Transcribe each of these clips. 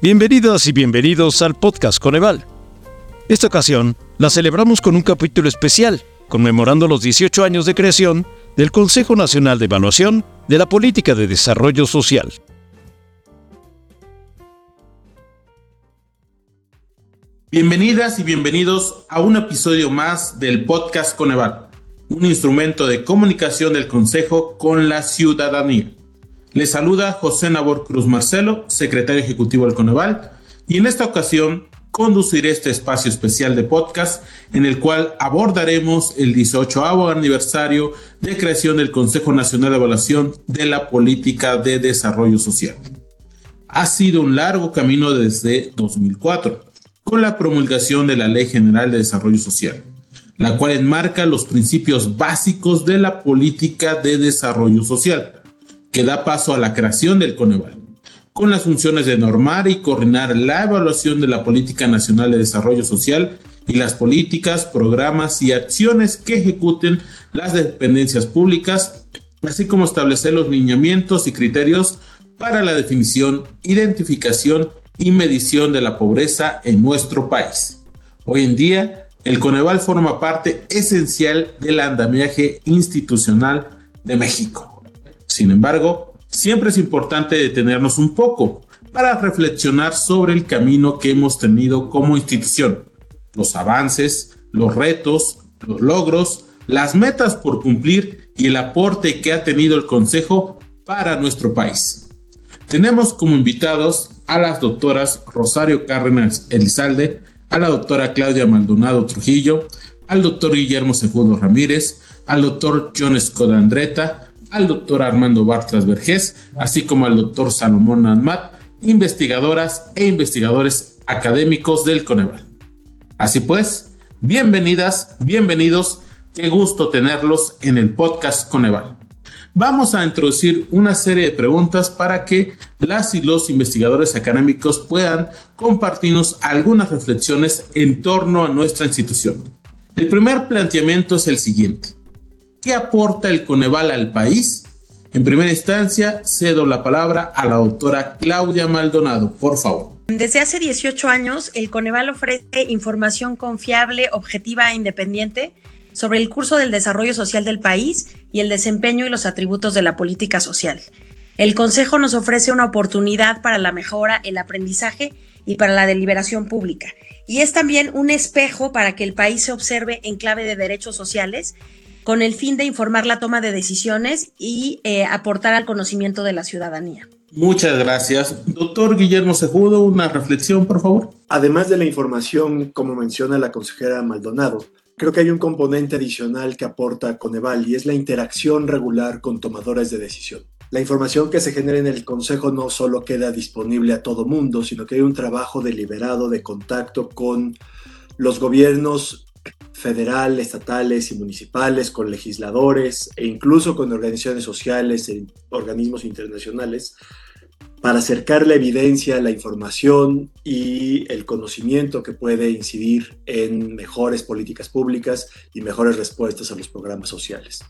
Bienvenidas y bienvenidos al podcast Coneval. Esta ocasión la celebramos con un capítulo especial, conmemorando los 18 años de creación del Consejo Nacional de Evaluación de la Política de Desarrollo Social. Bienvenidas y bienvenidos a un episodio más del podcast Coneval, un instrumento de comunicación del Consejo con la ciudadanía. Les saluda José Nabor Cruz Marcelo, secretario ejecutivo del Coneval, y en esta ocasión conduciré este espacio especial de podcast en el cual abordaremos el 18 aniversario de creación del Consejo Nacional de Evaluación de la Política de Desarrollo Social. Ha sido un largo camino desde 2004 con la promulgación de la Ley General de Desarrollo Social, la cual enmarca los principios básicos de la política de desarrollo social, que da paso a la creación del Coneval, con las funciones de normar y coordinar la evaluación de la Política Nacional de Desarrollo Social y las políticas, programas y acciones que ejecuten las dependencias públicas, así como establecer los lineamientos y criterios para la definición, identificación y medición de la pobreza en nuestro país. Hoy en día, el Coneval forma parte esencial del andamiaje institucional de México. Sin embargo, siempre es importante detenernos un poco para reflexionar sobre el camino que hemos tenido como institución, los avances, los retos, los logros, las metas por cumplir y el aporte que ha tenido el Consejo para nuestro país. Tenemos como invitados a las doctoras Rosario Cárdenas Elizalde, a la doctora Claudia Maldonado Trujillo, al doctor Guillermo Segundo Ramírez, al doctor John Escodandreta, al doctor Armando Bartras Vergés, así como al doctor Salomón Anmat, investigadoras e investigadores académicos del Coneval. Así pues, bienvenidas, bienvenidos, qué gusto tenerlos en el podcast Coneval vamos a introducir una serie de preguntas para que las y los investigadores académicos puedan compartirnos algunas reflexiones en torno a nuestra institución. El primer planteamiento es el siguiente. ¿Qué aporta el Coneval al país? En primera instancia, cedo la palabra a la doctora Claudia Maldonado, por favor. Desde hace 18 años, el Coneval ofrece información confiable, objetiva e independiente sobre el curso del desarrollo social del país y el desempeño y los atributos de la política social. El Consejo nos ofrece una oportunidad para la mejora, el aprendizaje y para la deliberación pública. Y es también un espejo para que el país se observe en clave de derechos sociales con el fin de informar la toma de decisiones y eh, aportar al conocimiento de la ciudadanía. Muchas gracias. Doctor Guillermo Sejudo, una reflexión, por favor. Además de la información, como menciona la consejera Maldonado, Creo que hay un componente adicional que aporta Coneval y es la interacción regular con tomadores de decisión. La información que se genera en el Consejo no solo queda disponible a todo mundo, sino que hay un trabajo deliberado de contacto con los gobiernos federal, estatales y municipales, con legisladores e incluso con organizaciones sociales e organismos internacionales para acercar la evidencia, la información y el conocimiento que puede incidir en mejores políticas públicas y mejores respuestas a los programas sociales.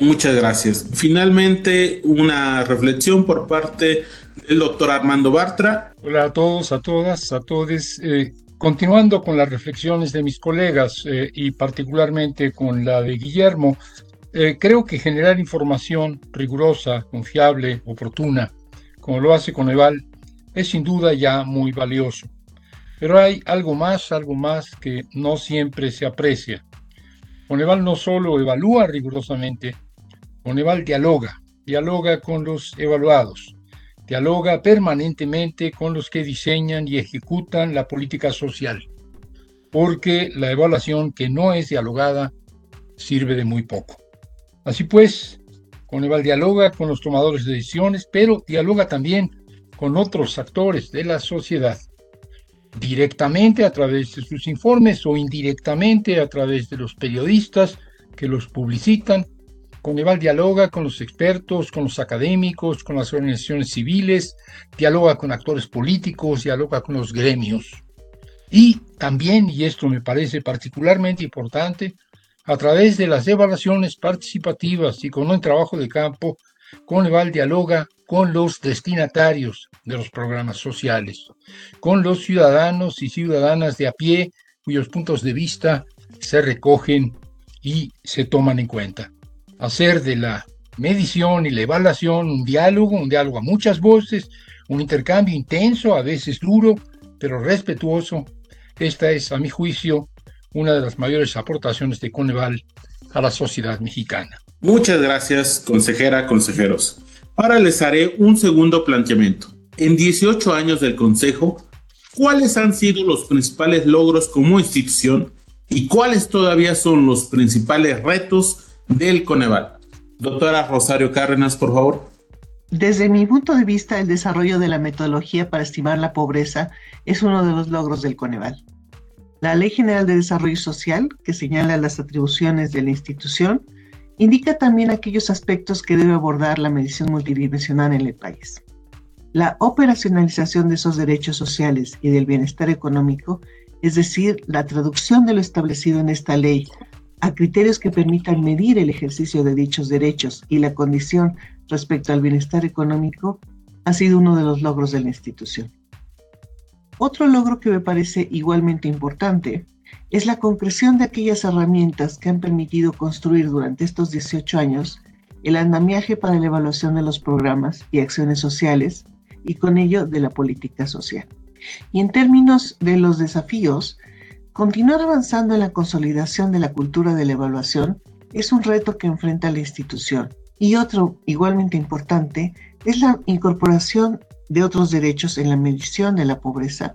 Muchas gracias. Finalmente, una reflexión por parte del doctor Armando Bartra. Hola a todos, a todas, a todos. Eh, continuando con las reflexiones de mis colegas eh, y particularmente con la de Guillermo, eh, creo que generar información rigurosa, confiable, oportuna, como lo hace Coneval, es sin duda ya muy valioso. Pero hay algo más, algo más que no siempre se aprecia. Coneval no solo evalúa rigurosamente, Coneval dialoga, dialoga con los evaluados, dialoga permanentemente con los que diseñan y ejecutan la política social, porque la evaluación que no es dialogada sirve de muy poco. Así pues, Coneval dialoga con los tomadores de decisiones, pero dialoga también con otros actores de la sociedad, directamente a través de sus informes o indirectamente a través de los periodistas que los publicitan. Coneval dialoga con los expertos, con los académicos, con las organizaciones civiles, dialoga con actores políticos, dialoga con los gremios. Y también, y esto me parece particularmente importante, a través de las evaluaciones participativas y con un trabajo de campo, Coneval dialoga con los destinatarios de los programas sociales, con los ciudadanos y ciudadanas de a pie cuyos puntos de vista se recogen y se toman en cuenta. Hacer de la medición y la evaluación un diálogo, un diálogo a muchas voces, un intercambio intenso, a veces duro, pero respetuoso. Esta es, a mi juicio, una de las mayores aportaciones de Coneval a la sociedad mexicana. Muchas gracias, consejera, consejeros. Ahora les haré un segundo planteamiento. En 18 años del Consejo, ¿cuáles han sido los principales logros como institución y cuáles todavía son los principales retos del Coneval? Doctora Rosario Cárdenas, por favor. Desde mi punto de vista, el desarrollo de la metodología para estimar la pobreza es uno de los logros del Coneval. La Ley General de Desarrollo Social, que señala las atribuciones de la institución, indica también aquellos aspectos que debe abordar la medición multidimensional en el país. La operacionalización de esos derechos sociales y del bienestar económico, es decir, la traducción de lo establecido en esta ley a criterios que permitan medir el ejercicio de dichos derechos y la condición respecto al bienestar económico, ha sido uno de los logros de la institución. Otro logro que me parece igualmente importante es la concreción de aquellas herramientas que han permitido construir durante estos 18 años el andamiaje para la evaluación de los programas y acciones sociales y con ello de la política social. Y en términos de los desafíos, Continuar avanzando en la consolidación de la cultura de la evaluación es un reto que enfrenta la institución. Y otro igualmente importante es la incorporación de otros derechos en la medición de la pobreza,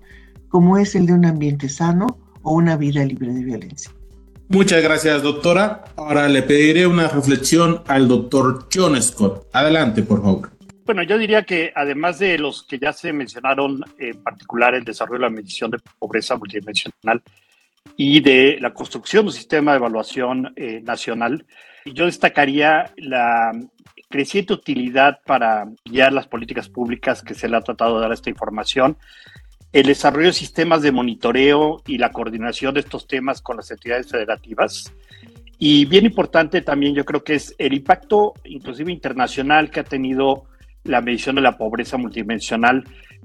como es el de un ambiente sano o una vida libre de violencia. Muchas gracias, doctora. Ahora le pediré una reflexión al doctor John Scott. Adelante, por favor. Bueno, yo diría que además de los que ya se mencionaron, en particular el desarrollo de la medición de pobreza multidimensional, y de la construcción de un sistema de evaluación eh, nacional. Yo destacaría la creciente utilidad para guiar las políticas públicas que se le ha tratado de dar a esta información, el desarrollo de sistemas de monitoreo y la coordinación de estos temas con las entidades federativas. Y bien importante también yo creo que es el impacto inclusive internacional que ha tenido la medición de la pobreza multidimensional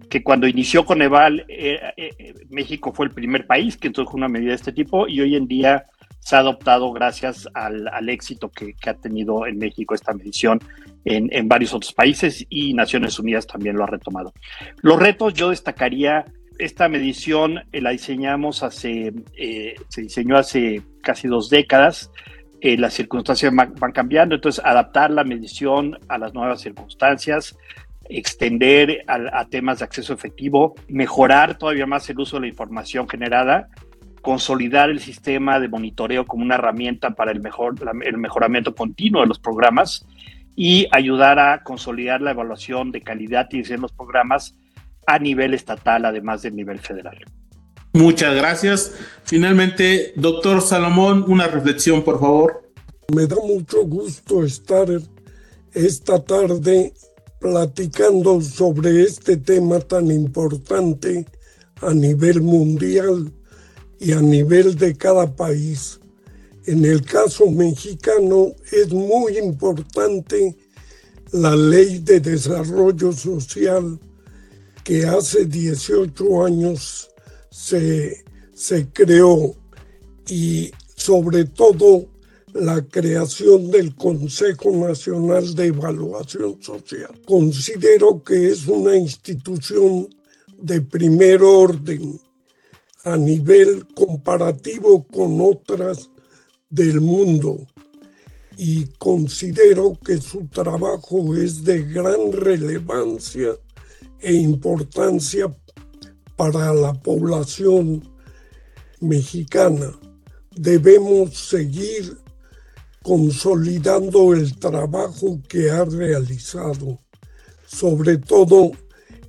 que cuando inició Coneval, eh, eh, México fue el primer país que introdujo una medida de este tipo y hoy en día se ha adoptado gracias al, éxito que, ha tenido en México esta medición en, varios otros países y Naciones Unidas también lo ha retomado. Los retos yo destacaría, esta medición eh, la diseñamos hace, se diseñó hace casi dos décadas, las circunstancias van cambiando, entonces adaptar la medición a las nuevas circunstancias, extender a, temas de acceso efectivo, mejorar todavía más el uso de la información generada, consolidar el sistema de monitoreo como una herramienta para el, mejor, el mejoramiento continuo de los programas y ayudar a consolidar la evaluación de calidad y de los programas a nivel estatal, además del nivel federal. Muchas gracias. Finalmente, doctor Salomón, una reflexión, por favor. Me da mucho gusto estar esta tarde platicando sobre este tema tan importante a nivel mundial y a nivel de cada país. En el caso mexicano es muy importante la ley de desarrollo social que hace 18 años se, se creó y sobre todo la creación del Consejo Nacional de Evaluación Social. Considero que es una institución de primer orden a nivel comparativo con otras del mundo y considero que su trabajo es de gran relevancia e importancia para la población mexicana. Debemos seguir consolidando el trabajo que ha realizado, sobre todo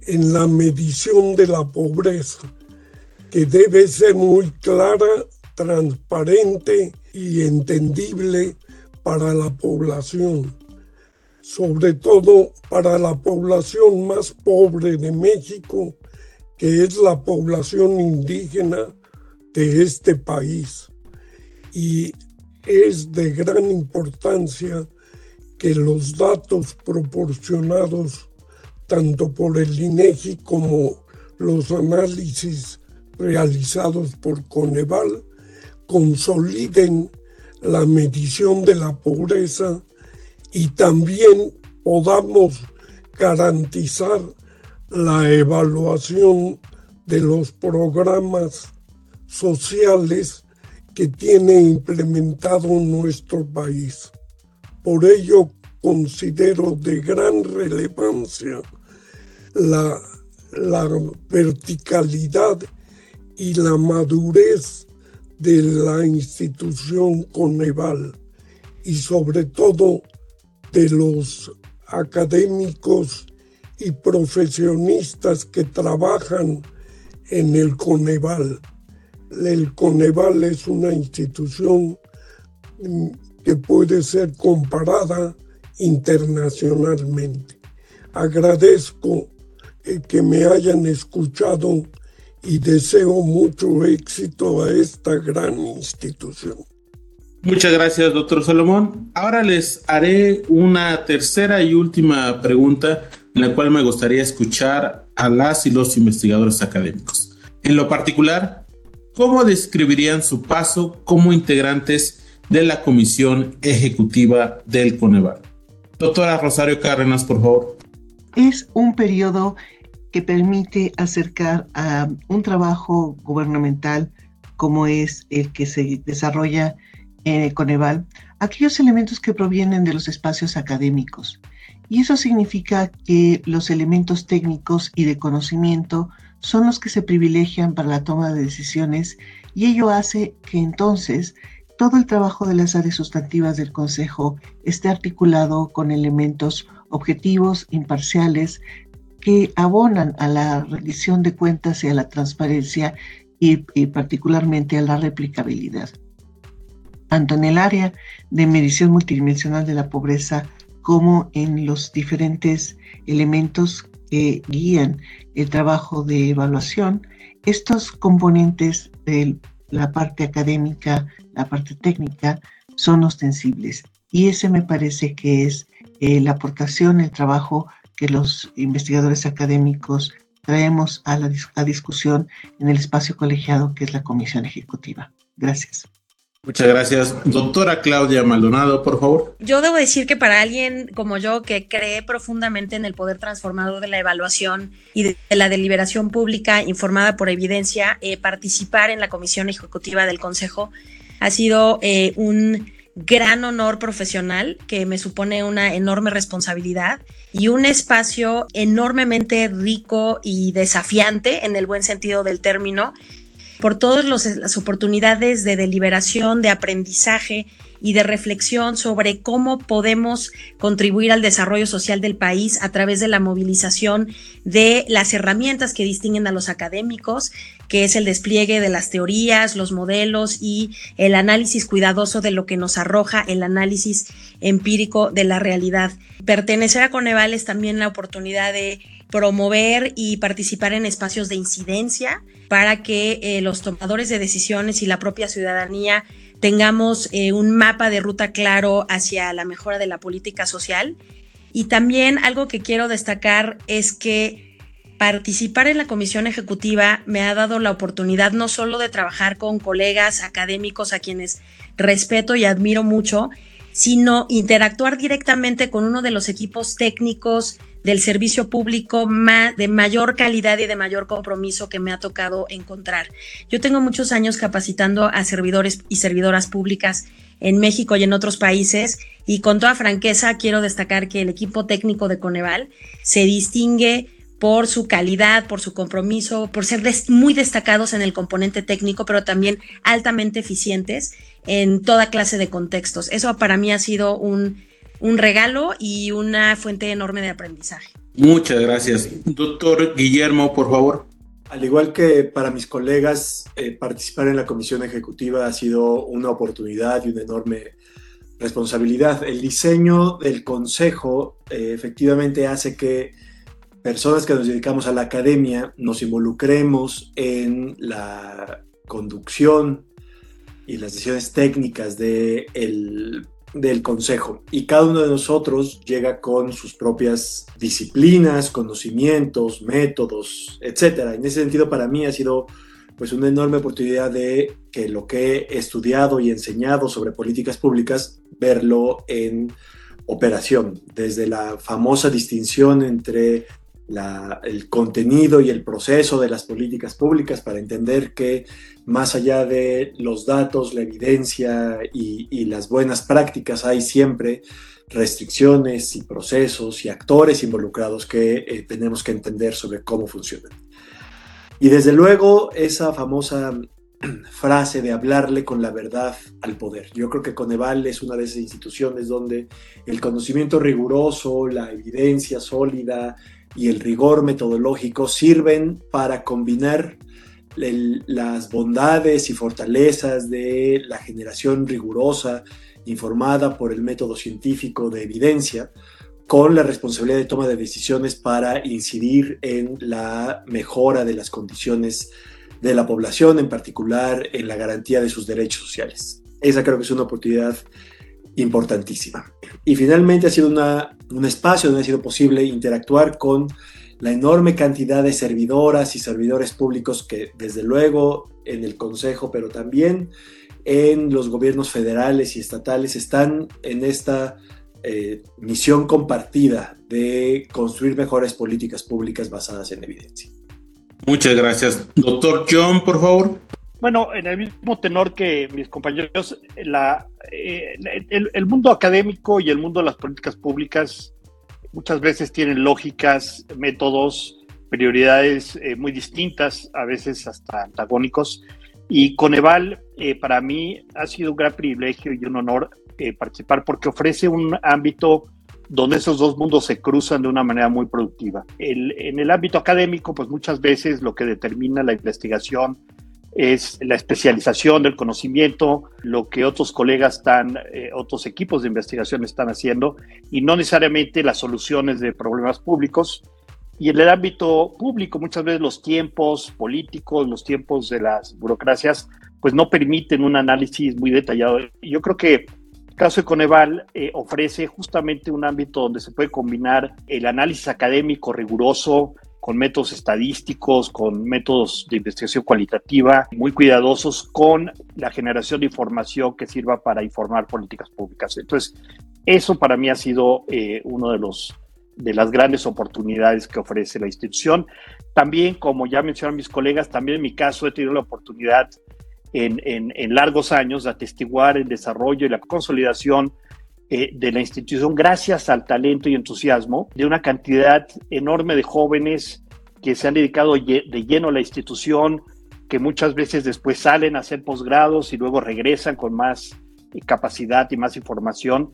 en la medición de la pobreza, que debe ser muy clara, transparente y entendible para la población, sobre todo para la población más pobre de México, que es la población indígena de este país. Y es de gran importancia que los datos proporcionados tanto por el INEGI como los análisis realizados por Coneval consoliden la medición de la pobreza y también podamos garantizar la evaluación de los programas sociales que tiene implementado nuestro país. Por ello, considero de gran relevancia la, verticalidad y la madurez de la institución Coneval y sobre todo de los académicos y profesionistas que trabajan en el Coneval. El Coneval es una institución que puede ser comparada internacionalmente. Agradezco eh, que me hayan escuchado y deseo mucho éxito a esta gran institución. Muchas gracias, doctor Salomón. Ahora les haré una tercera y última pregunta en la cual me gustaría escuchar a las y los investigadores académicos. En lo particular, ¿cómo describirían su paso como integrantes de la Comisión Ejecutiva del Coneval? Doctora Rosario Cárdenas, por favor. Es un periodo que permite acercar a un trabajo gubernamental como es el que se desarrolla en el Coneval, aquellos elementos que provienen de los espacios académicos. Y eso significa que los elementos técnicos y de conocimiento son los que se privilegian para la toma de decisiones y ello hace que entonces todo el trabajo de las áreas sustantivas del Consejo esté articulado con elementos objetivos, imparciales, que abonan a la rendición de cuentas y a la transparencia y, particularmente a la replicabilidad. Tanto en el área de medición multidimensional de la pobreza como en los diferentes elementos que guían el trabajo de evaluación, estos componentes de la parte académica, la parte técnica, son ostensibles. Y ese me parece que es eh, la aportación, el trabajo que los investigadores académicos traemos a la discusión en el espacio colegiado que es la Comisión Ejecutiva. Gracias. Muchas gracias. Doctora Claudia Maldonado, por favor. Yo debo decir que para alguien como yo que cree profundamente en el poder transformador de la evaluación y de la deliberación pública informada por evidencia, eh, participar en la Comisión Ejecutiva del Consejo ha sido eh, un gran honor profesional que me supone una enorme responsabilidad y un espacio enormemente rico y desafiante en el buen sentido del término por todas las oportunidades de deliberación, de aprendizaje y de reflexión sobre cómo podemos contribuir al desarrollo social del país a través de la movilización de las herramientas que distinguen a los académicos, que es el despliegue de las teorías, los modelos y el análisis cuidadoso de lo que nos arroja el análisis empírico de la realidad. Pertenecer a Coneval es también la oportunidad de promover y participar en espacios de incidencia para que eh, los tomadores de decisiones y la propia ciudadanía tengamos eh, un mapa de ruta claro hacia la mejora de la política social. Y también algo que quiero destacar es que participar en la comisión ejecutiva me ha dado la oportunidad no solo de trabajar con colegas académicos a quienes respeto y admiro mucho, sino interactuar directamente con uno de los equipos técnicos del servicio público de mayor calidad y de mayor compromiso que me ha tocado encontrar. Yo tengo muchos años capacitando a servidores y servidoras públicas en México y en otros países y con toda franqueza quiero destacar que el equipo técnico de Coneval se distingue por su calidad, por su compromiso, por ser muy destacados en el componente técnico, pero también altamente eficientes en toda clase de contextos. Eso para mí ha sido un un regalo y una fuente enorme de aprendizaje. Muchas gracias. Doctor Guillermo, por favor. Al igual que para mis colegas, eh, participar en la comisión ejecutiva ha sido una oportunidad y una enorme responsabilidad. El diseño del consejo eh, efectivamente hace que personas que nos dedicamos a la academia nos involucremos en la conducción y las decisiones técnicas del del Consejo y cada uno de nosotros llega con sus propias disciplinas, conocimientos, métodos, etcétera. En ese sentido, para mí ha sido pues una enorme oportunidad de que lo que he estudiado y enseñado sobre políticas públicas, verlo en operación, desde la famosa distinción entre el contenido y el proceso de las políticas públicas para entender que más allá de los datos, la evidencia y, las buenas prácticas, hay siempre restricciones y procesos y actores involucrados que eh, tenemos que entender sobre cómo funcionan. Y desde luego esa famosa frase de hablarle con la verdad al poder. Yo creo que Coneval es una de esas instituciones donde el conocimiento riguroso, la evidencia sólida, y el rigor metodológico sirven para combinar las bondades y fortalezas de la generación rigurosa, informada por el método científico de evidencia, con la responsabilidad de toma de decisiones para incidir en la mejora de las condiciones de la población, en particular en la garantía de sus derechos sociales. Esa creo que es una oportunidad importantísima. Y finalmente ha sido una, un espacio donde ha sido posible interactuar con la enorme cantidad de servidoras y servidores públicos que desde luego en el Consejo, pero también en los gobiernos federales y estatales están en esta eh, misión compartida de construir mejores políticas públicas basadas en evidencia. Muchas gracias. Doctor John, por favor. Bueno, en el mismo tenor que mis compañeros, la, eh, el, mundo académico y el mundo de las políticas públicas muchas veces tienen lógicas, métodos, prioridades eh, muy distintas, a veces hasta antagónicos. Y Coneval, eh, para mí, ha sido un gran privilegio y un honor participar porque ofrece un ámbito donde esos dos mundos se cruzan de una manera muy productiva. en el ámbito académico, pues muchas veces lo que determina la investigación es la especialización del conocimiento, lo que otros colegas están, eh, otros equipos de investigación están haciendo y no necesariamente las soluciones de problemas públicos. Y en el ámbito público, muchas veces los tiempos políticos, los tiempos de las burocracias, pues no permiten un análisis muy detallado. Yo creo que el caso de Coneval eh, ofrece justamente un ámbito donde se puede combinar el análisis académico riguroso, con métodos estadísticos, con métodos de investigación cualitativa, muy cuidadosos con la generación de información que sirva para informar políticas públicas. Entonces, eso para mí ha sido eh, uno de los de las grandes oportunidades que ofrece la institución. También, como ya mencionaron mis colegas, también en mi caso he tenido la oportunidad en, en, largos años de atestiguar el desarrollo y la consolidación eh, de la institución gracias al talento y entusiasmo de una cantidad enorme de jóvenes que se han dedicado de lleno a la institución, que muchas veces después salen a hacer posgrados y luego regresan con más eh, capacidad y más información.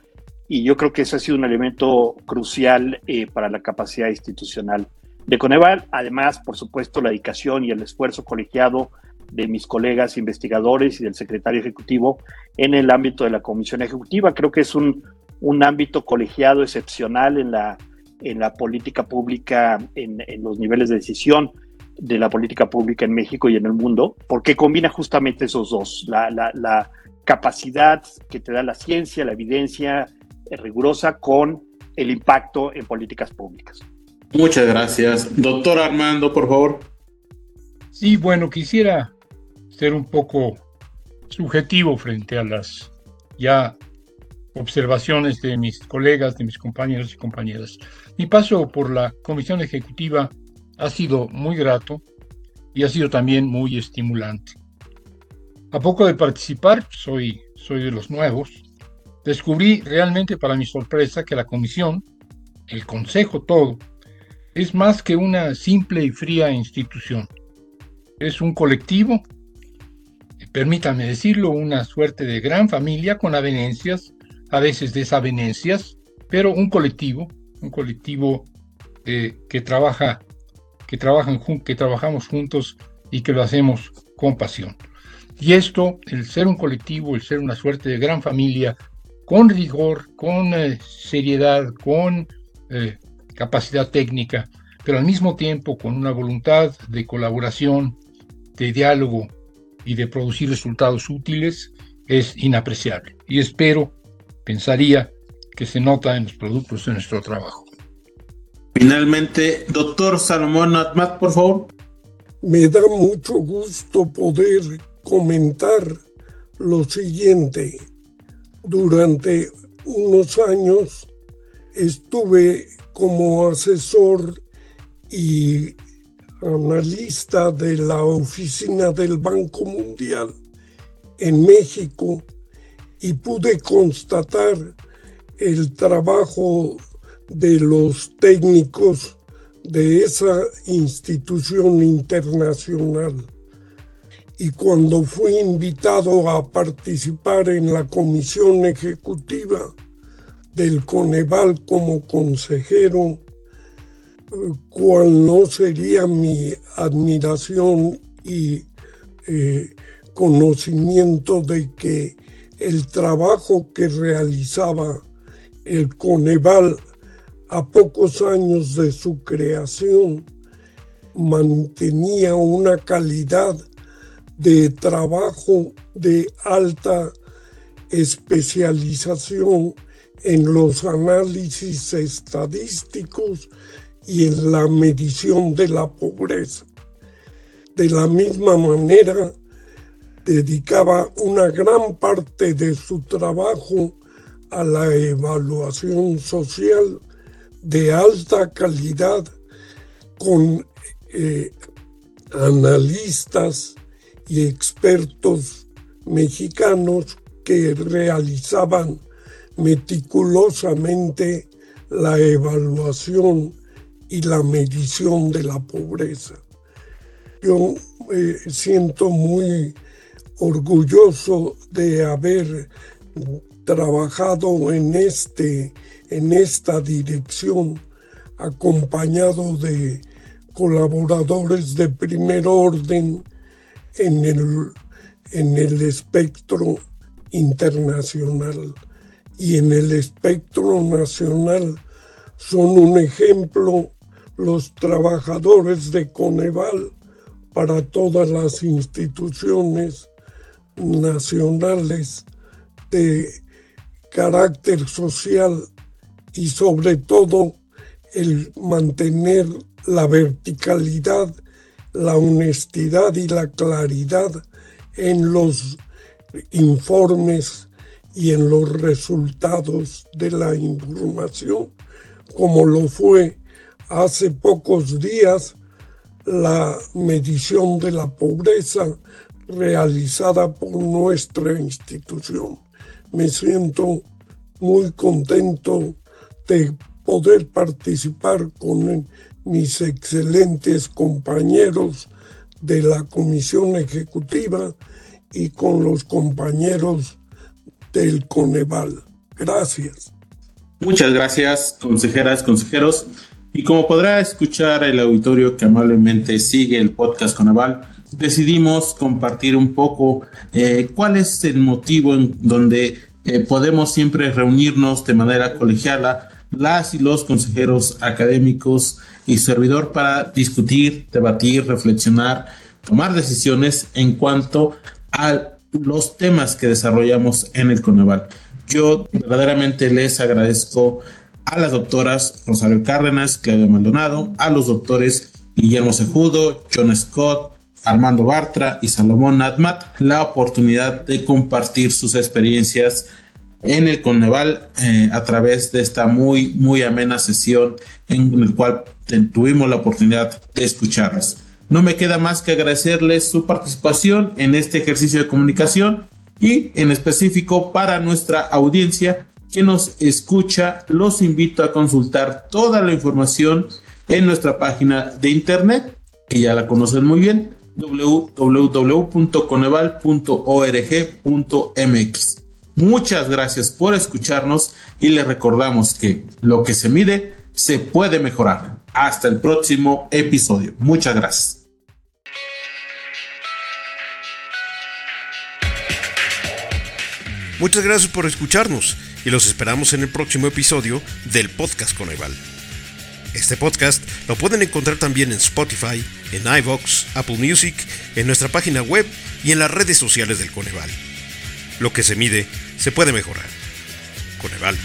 Y yo creo que eso ha sido un elemento crucial eh, para la capacidad institucional de Coneval. Además, por supuesto, la dedicación y el esfuerzo colegiado de mis colegas investigadores y del secretario ejecutivo en el ámbito de la comisión ejecutiva. Creo que es un, un ámbito colegiado excepcional en la, en la política pública, en, en, los niveles de decisión de la política pública en México y en el mundo, porque combina justamente esos dos, la, la, la capacidad que te da la ciencia, la evidencia rigurosa con el impacto en políticas públicas. Muchas gracias. Doctor Armando, por favor. Sí, bueno, quisiera ser un poco subjetivo frente a las ya observaciones de mis colegas, de mis compañeros y compañeras. Mi paso por la comisión ejecutiva ha sido muy grato y ha sido también muy estimulante. A poco de participar, soy, soy de los nuevos, descubrí realmente para mi sorpresa que la comisión, el consejo todo, es más que una simple y fría institución. Es un colectivo permítanme decirlo, una suerte de gran familia con avenencias, a veces desavenencias, pero un colectivo, un colectivo eh, que trabaja, que trabajan, que trabajamos juntos y que lo hacemos con pasión. Y esto, el ser un colectivo, el ser una suerte de gran familia, con rigor, con eh, seriedad, con eh, capacidad técnica, pero al mismo tiempo con una voluntad de colaboración, de diálogo y de producir resultados útiles es inapreciable. Y espero, pensaría que se nota en los productos de nuestro trabajo. Finalmente, doctor Salomón Atmat, por favor. Me da mucho gusto poder comentar lo siguiente. Durante unos años estuve como asesor y analista de la oficina del Banco Mundial en México y pude constatar el trabajo de los técnicos de esa institución internacional. Y cuando fui invitado a participar en la comisión ejecutiva del Coneval como consejero, cual no sería mi admiración y eh, conocimiento de que el trabajo que realizaba el Coneval a pocos años de su creación mantenía una calidad de trabajo de alta especialización en los análisis estadísticos y en la medición de la pobreza. De la misma manera, dedicaba una gran parte de su trabajo a la evaluación social de alta calidad con eh, analistas y expertos mexicanos que realizaban meticulosamente la evaluación y la medición de la pobreza. Yo me siento muy orgulloso de haber trabajado en, este, en esta dirección, acompañado de colaboradores de primer orden en el, en el espectro internacional y en el espectro nacional son un ejemplo los trabajadores de Coneval para todas las instituciones nacionales de carácter social y sobre todo el mantener la verticalidad, la honestidad y la claridad en los informes y en los resultados de la información, como lo fue hace pocos días la medición de la pobreza realizada por nuestra institución. Me siento muy contento de poder participar con mis excelentes compañeros de la comisión ejecutiva y con los compañeros del Coneval. Gracias. Muchas gracias, consejeras, consejeros. Y como podrá escuchar el auditorio que amablemente sigue el podcast Coneval, decidimos compartir un poco eh, cuál es el motivo en donde eh, podemos siempre reunirnos de manera colegiala las y los consejeros académicos y servidor para discutir, debatir, reflexionar, tomar decisiones en cuanto a los temas que desarrollamos en el Coneval. Yo verdaderamente les agradezco a las doctoras Rosario Cárdenas, Claudia Maldonado, a los doctores Guillermo Sejudo, John Scott, Armando Bartra y Salomón Natmat la oportunidad de compartir sus experiencias en el Coneval eh, a través de esta muy, muy amena sesión en la cual tuvimos la oportunidad de escucharlas. No me queda más que agradecerles su participación en este ejercicio de comunicación y en específico para nuestra audiencia que nos escucha, los invito a consultar toda la información en nuestra página de internet, que ya la conocen muy bien, www.coneval.org.mx. Muchas gracias por escucharnos y les recordamos que lo que se mide se puede mejorar. Hasta el próximo episodio. Muchas gracias. Muchas gracias por escucharnos y los esperamos en el próximo episodio del podcast Coneval. Este podcast lo pueden encontrar también en Spotify, en iVoox, Apple Music, en nuestra página web y en las redes sociales del Coneval. Lo que se mide se puede mejorar. Coneval.